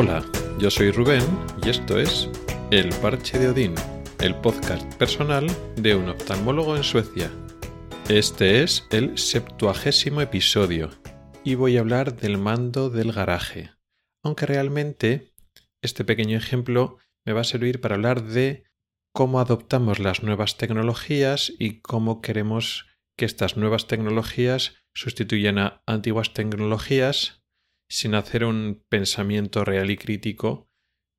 Hola, yo soy Rubén y esto es El Parche de Odín, el podcast personal de un oftalmólogo en Suecia. Este es el septuagésimo episodio y voy a hablar del mando del garaje, aunque realmente este pequeño ejemplo me va a servir para hablar de cómo adoptamos las nuevas tecnologías y cómo queremos que estas nuevas tecnologías sustituyan a antiguas tecnologías sin hacer un pensamiento real y crítico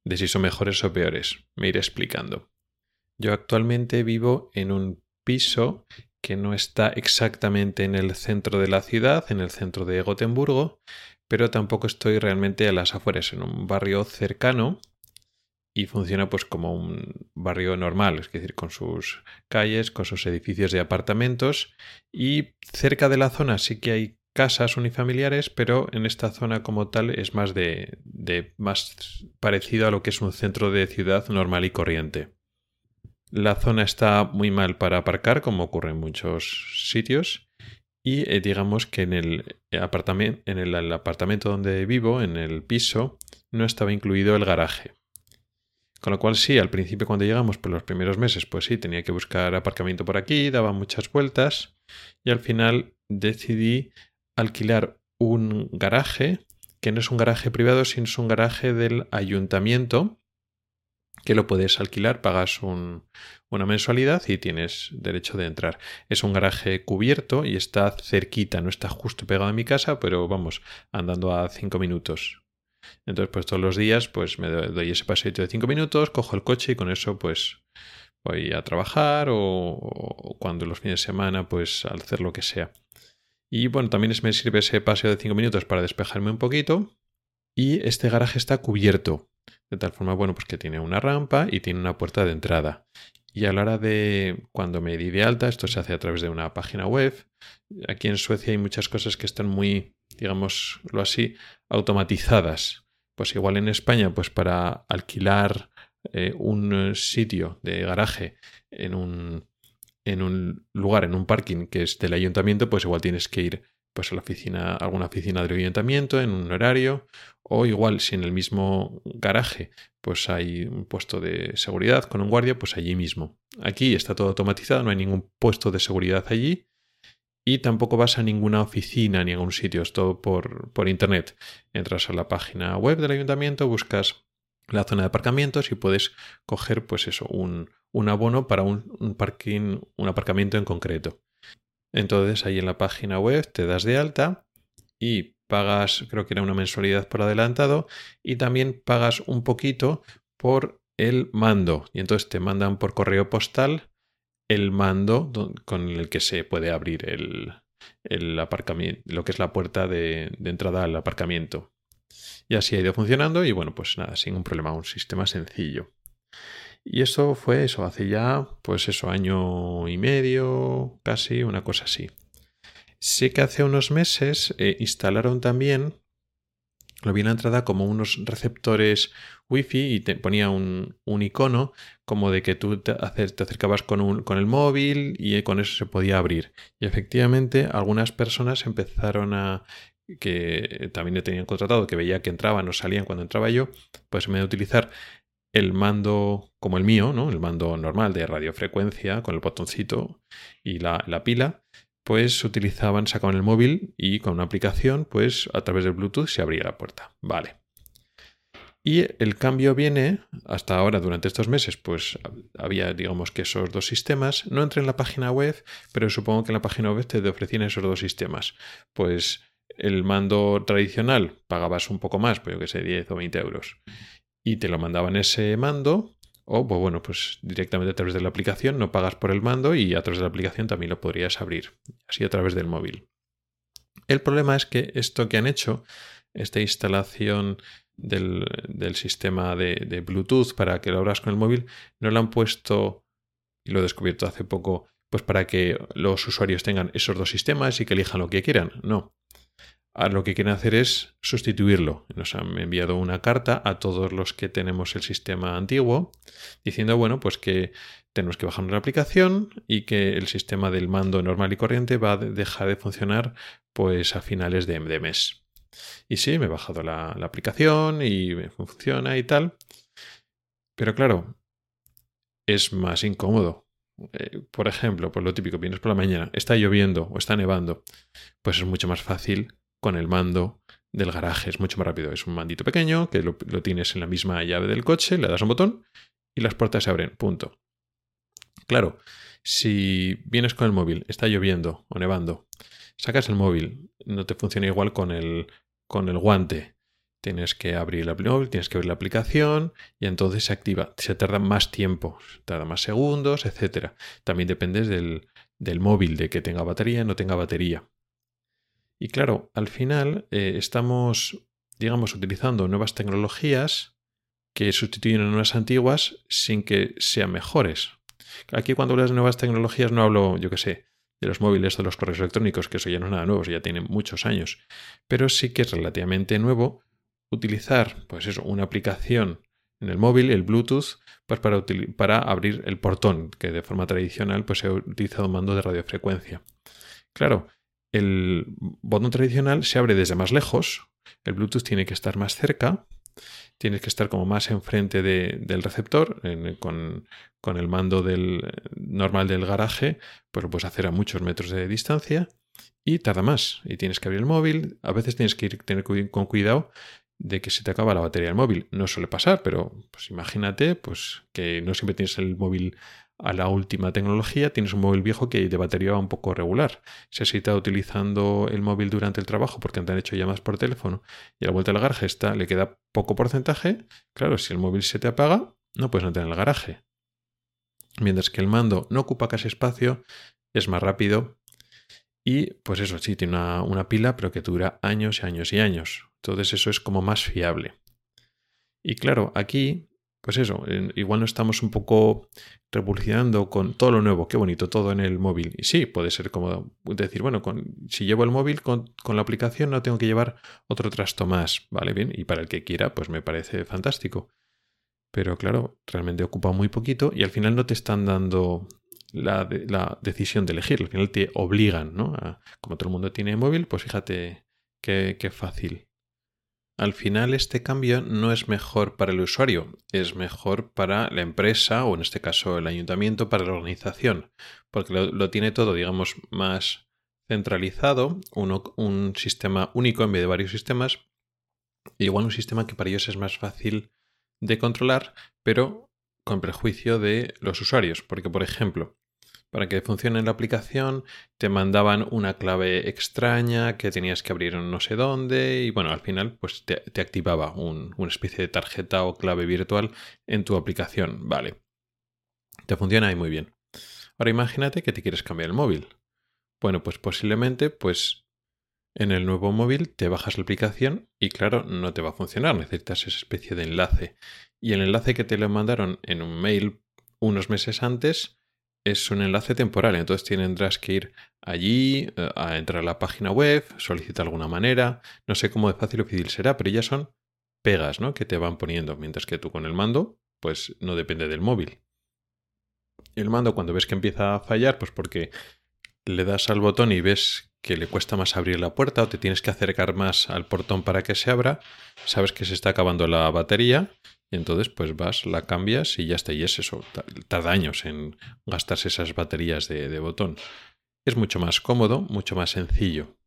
de si son mejores o peores. Me iré explicando. Yo actualmente vivo en un piso que no está exactamente en el centro de la ciudad, en el centro de Gotemburgo, pero tampoco estoy realmente a las afueras, en un barrio cercano y funciona pues como un barrio normal, es decir, con sus calles, con sus edificios de apartamentos y cerca de la zona sí que hay casas unifamiliares, pero en esta zona como tal es más de, de más parecido a lo que es un centro de ciudad normal y corriente. La zona está muy mal para aparcar, como ocurre en muchos sitios, y eh, digamos que en el, el apartamento donde vivo, en el piso, no estaba incluido el garaje. Con lo cual sí, al principio cuando llegamos por los primeros meses, pues sí, tenía que buscar aparcamiento por aquí, daba muchas vueltas y al final decidí alquilar un garaje, que no es un garaje privado, sino es un garaje del ayuntamiento, que lo puedes alquilar, pagas una mensualidad y tienes derecho de entrar. Es un garaje cubierto y está cerquita, no está justo pegado a mi casa, pero vamos, andando a cinco minutos. Entonces, pues todos los días, pues me doy ese paseo de cinco minutos, cojo el coche y con eso, pues voy a trabajar o, cuando los fines de semana, pues al hacer lo que sea. Y bueno, también me sirve ese paseo de cinco minutos para despejarme un poquito. Y este garaje está cubierto. De tal forma, bueno, pues que tiene una rampa y tiene una puerta de entrada. Y a la hora de cuando me di de alta, esto se hace a través de una página web. Aquí en Suecia hay muchas cosas que están muy, digámoslo así, automatizadas. Pues igual en España, pues para alquilar eh, un sitio de garaje en un, en un lugar, en un parking que es del ayuntamiento, pues igual tienes que ir pues a la oficina, a alguna oficina del ayuntamiento en un horario, o igual si en el mismo garaje pues hay un puesto de seguridad con un guardia, pues allí mismo. Aquí está todo automatizado, no hay ningún puesto de seguridad allí y tampoco vas a ninguna oficina ni a ningún sitio, es todo por, por internet. Entras a la página web del ayuntamiento, buscas la zona de aparcamientos y puedes coger pues eso, un, un abono para un, parking, un aparcamiento en concreto. Entonces ahí en la página web te das de alta y pagas, creo que era una mensualidad por adelantado y también pagas un poquito por el mando. Y entonces te mandan por correo postal el mando con el que se puede abrir el, el aparcamiento, lo que es la puerta de, de entrada al aparcamiento. Y así ha ido funcionando y bueno, pues nada, sin un problema, un sistema sencillo. Y eso fue eso, hace ya, pues eso, año y medio, casi, una cosa así. Sé que hace unos meses eh, instalaron también, lo vi en la entrada como unos receptores wifi y te ponía un, un icono como de que tú te, te acercabas con, un, con el móvil y con eso se podía abrir. Y efectivamente algunas personas empezaron a que también le tenían contratado, que veía que entraban o salían cuando entraba yo, pues en vez de utilizar el mando como el mío, ¿no? El mando normal de radiofrecuencia con el botoncito y la, la pila, pues utilizaban, sacaban el móvil y con una aplicación, pues a través del Bluetooth se abría la puerta. Vale. Y el cambio viene, hasta ahora, durante estos meses, pues había, digamos que esos dos sistemas. No entré en la página web, pero supongo que en la página web te ofrecían esos dos sistemas. Pues el mando tradicional pagabas un poco más, pues yo que sé, 10 o 20 euros y te lo mandaban ese mando o pues bueno, pues directamente a través de la aplicación no pagas por el mando y a través de la aplicación también lo podrías abrir, así a través del móvil. El problema es que esto que han hecho, esta instalación del, sistema de, de, Bluetooth para que lo abras con el móvil, no lo han puesto, y lo he descubierto hace poco, pues para que los usuarios tengan esos dos sistemas y que elijan lo que quieran. No, lo que quieren hacer es sustituirlo. Nos han enviado una carta a todos los que tenemos el sistema antiguo diciendo, bueno, pues que tenemos que bajar una aplicación y que el sistema del mando normal y corriente va a dejar de funcionar pues a finales de, mes. Y sí, me he bajado la, aplicación y funciona y tal. Pero claro, es más incómodo. Eh, por ejemplo, pues lo típico, vienes por la mañana, está lloviendo o está nevando, pues es mucho más fácil con el mando del garaje, es mucho más rápido. Es un mandito pequeño que lo, tienes en la misma llave del coche, le das un botón y las puertas se abren, punto. Claro, si vienes con el móvil, está lloviendo o nevando, sacas el móvil, no te funciona igual con el, con el guante. Tienes que abrir el móvil, tienes que abrir la aplicación y entonces se activa. Se tarda más tiempo, tarda más segundos, etc. También dependes del, del móvil, de que tenga batería o no tenga batería. Y claro, al final eh, estamos, digamos, utilizando nuevas tecnologías que sustituyen a nuevas antiguas sin que sean mejores. Aquí cuando hablas de nuevas tecnologías no hablo, yo qué sé, de los móviles, de los correos electrónicos, que eso ya no es nada nuevo, eso ya tiene muchos años. Pero sí que es relativamente nuevo utilizar, pues eso, una aplicación en el móvil, el Bluetooth, pues para, para abrir el portón, que de forma tradicional pues se ha utilizado un mando de radiofrecuencia. Claro, el botón tradicional se abre desde más lejos, el Bluetooth tiene que estar más cerca, tienes que estar como más enfrente del receptor, con, el mando del, normal del garaje, pues lo puedes hacer a muchos metros de distancia y tarda más. Y tienes que abrir el móvil, a veces tienes que ir tener con cuidado de que se te acaba la batería del móvil. No suele pasar, pero pues imagínate pues, que no siempre tienes el móvil a la última tecnología, tienes un móvil viejo que de batería va un poco regular. Si has estado utilizando el móvil durante el trabajo porque te han hecho llamadas por teléfono y a la vuelta del garaje está, le queda poco porcentaje, claro, si el móvil se te apaga, no puedes no tener el garaje. Mientras que el mando no ocupa casi espacio, es más rápido y pues eso, sí, tiene una, una pila, pero que dura años y años y años. Entonces eso es como más fiable. Y claro, aquí pues eso, igual no estamos un poco revolucionando con todo lo nuevo, qué bonito, todo en el móvil. Y sí, puede ser como decir, bueno, con, si llevo el móvil con, la aplicación no tengo que llevar otro trasto más, ¿vale? Bien, y para el que quiera, pues me parece fantástico. Pero claro, realmente ocupa muy poquito y al final no te están dando la, la decisión de elegir, al final te obligan, ¿no? como todo el mundo tiene móvil, pues fíjate qué, qué fácil. Al final este cambio no es mejor para el usuario, es mejor para la empresa o en este caso el ayuntamiento para la organización, porque lo, tiene todo, digamos, más centralizado, un sistema único en vez de varios sistemas, igual un sistema que para ellos es más fácil de controlar, pero con prejuicio de los usuarios, porque por ejemplo, para que funcione la aplicación te mandaban una clave extraña que tenías que abrir no sé dónde y bueno, al final pues te, activaba una especie de tarjeta o clave virtual en tu aplicación. Vale. Te funciona ahí muy bien. Ahora imagínate que te quieres cambiar el móvil. Bueno, pues posiblemente pues en el nuevo móvil te bajas la aplicación y claro, no te va a funcionar, necesitas esa especie de enlace. Y el enlace que te lo mandaron en un mail unos meses antes es un enlace temporal, entonces tendrás que ir allí, eh, a entrar a la página web, solicitar alguna manera, no sé cómo de fácil o difícil será, pero ya son pegas, ¿no? Que te van poniendo, mientras que tú con el mando, pues no depende del móvil. El mando cuando ves que empieza a fallar, pues porque le das al botón y ves que le cuesta más abrir la puerta o te tienes que acercar más al portón para que se abra, sabes que se está acabando la batería y entonces pues vas, la cambias y ya está. Y es eso, tarda años en gastarse esas baterías de, botón. Es mucho más cómodo, mucho más sencillo.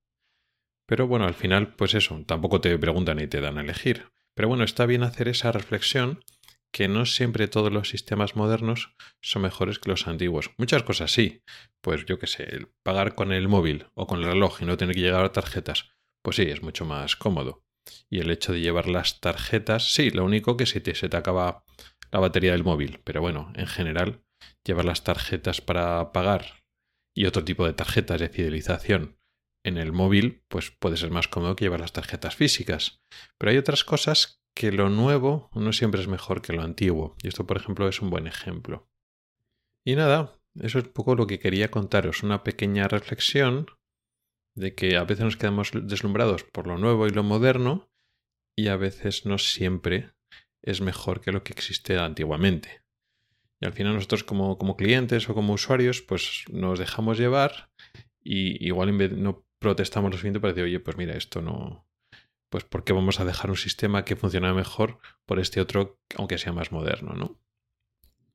Pero bueno, al final pues eso, tampoco te preguntan y te dan a elegir. Pero bueno, está bien hacer esa reflexión que no siempre todos los sistemas modernos son mejores que los antiguos. Muchas cosas sí. Pues yo qué sé, pagar con el móvil o con el reloj y no tener que llegar a tarjetas, pues sí, es mucho más cómodo. Y el hecho de llevar las tarjetas, sí, lo único que se te, se te acaba la batería del móvil, pero bueno, en general, llevar las tarjetas para pagar y otro tipo de tarjetas de fidelización en el móvil, pues puede ser más cómodo que llevar las tarjetas físicas. Pero hay otras cosas que lo nuevo no siempre es mejor que lo antiguo. Y esto, por ejemplo, es un buen ejemplo. Y nada, eso es un poco lo que quería contaros, una pequeña reflexión de que a veces nos quedamos deslumbrados por lo nuevo y lo moderno y a veces no siempre es mejor que lo que existe antiguamente. Y al final nosotros como, como clientes o como usuarios pues nos dejamos llevar y igual en vez no protestamos lo siguiente para decir, oye, pues mira, esto no, pues ¿por qué vamos a dejar un sistema que funciona mejor por este otro, aunque sea más moderno, ¿no?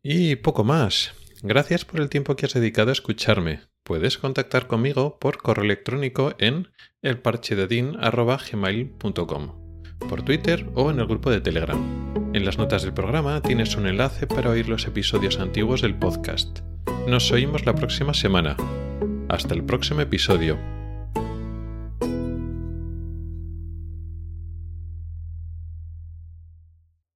Y poco más. Gracias por el tiempo que has dedicado a escucharme. Puedes contactar conmigo por correo electrónico en elparchededin.gmail.com, por Twitter o en el grupo de Telegram. En las notas del programa tienes un enlace para oír los episodios antiguos del podcast. Nos oímos la próxima semana. Hasta el próximo episodio.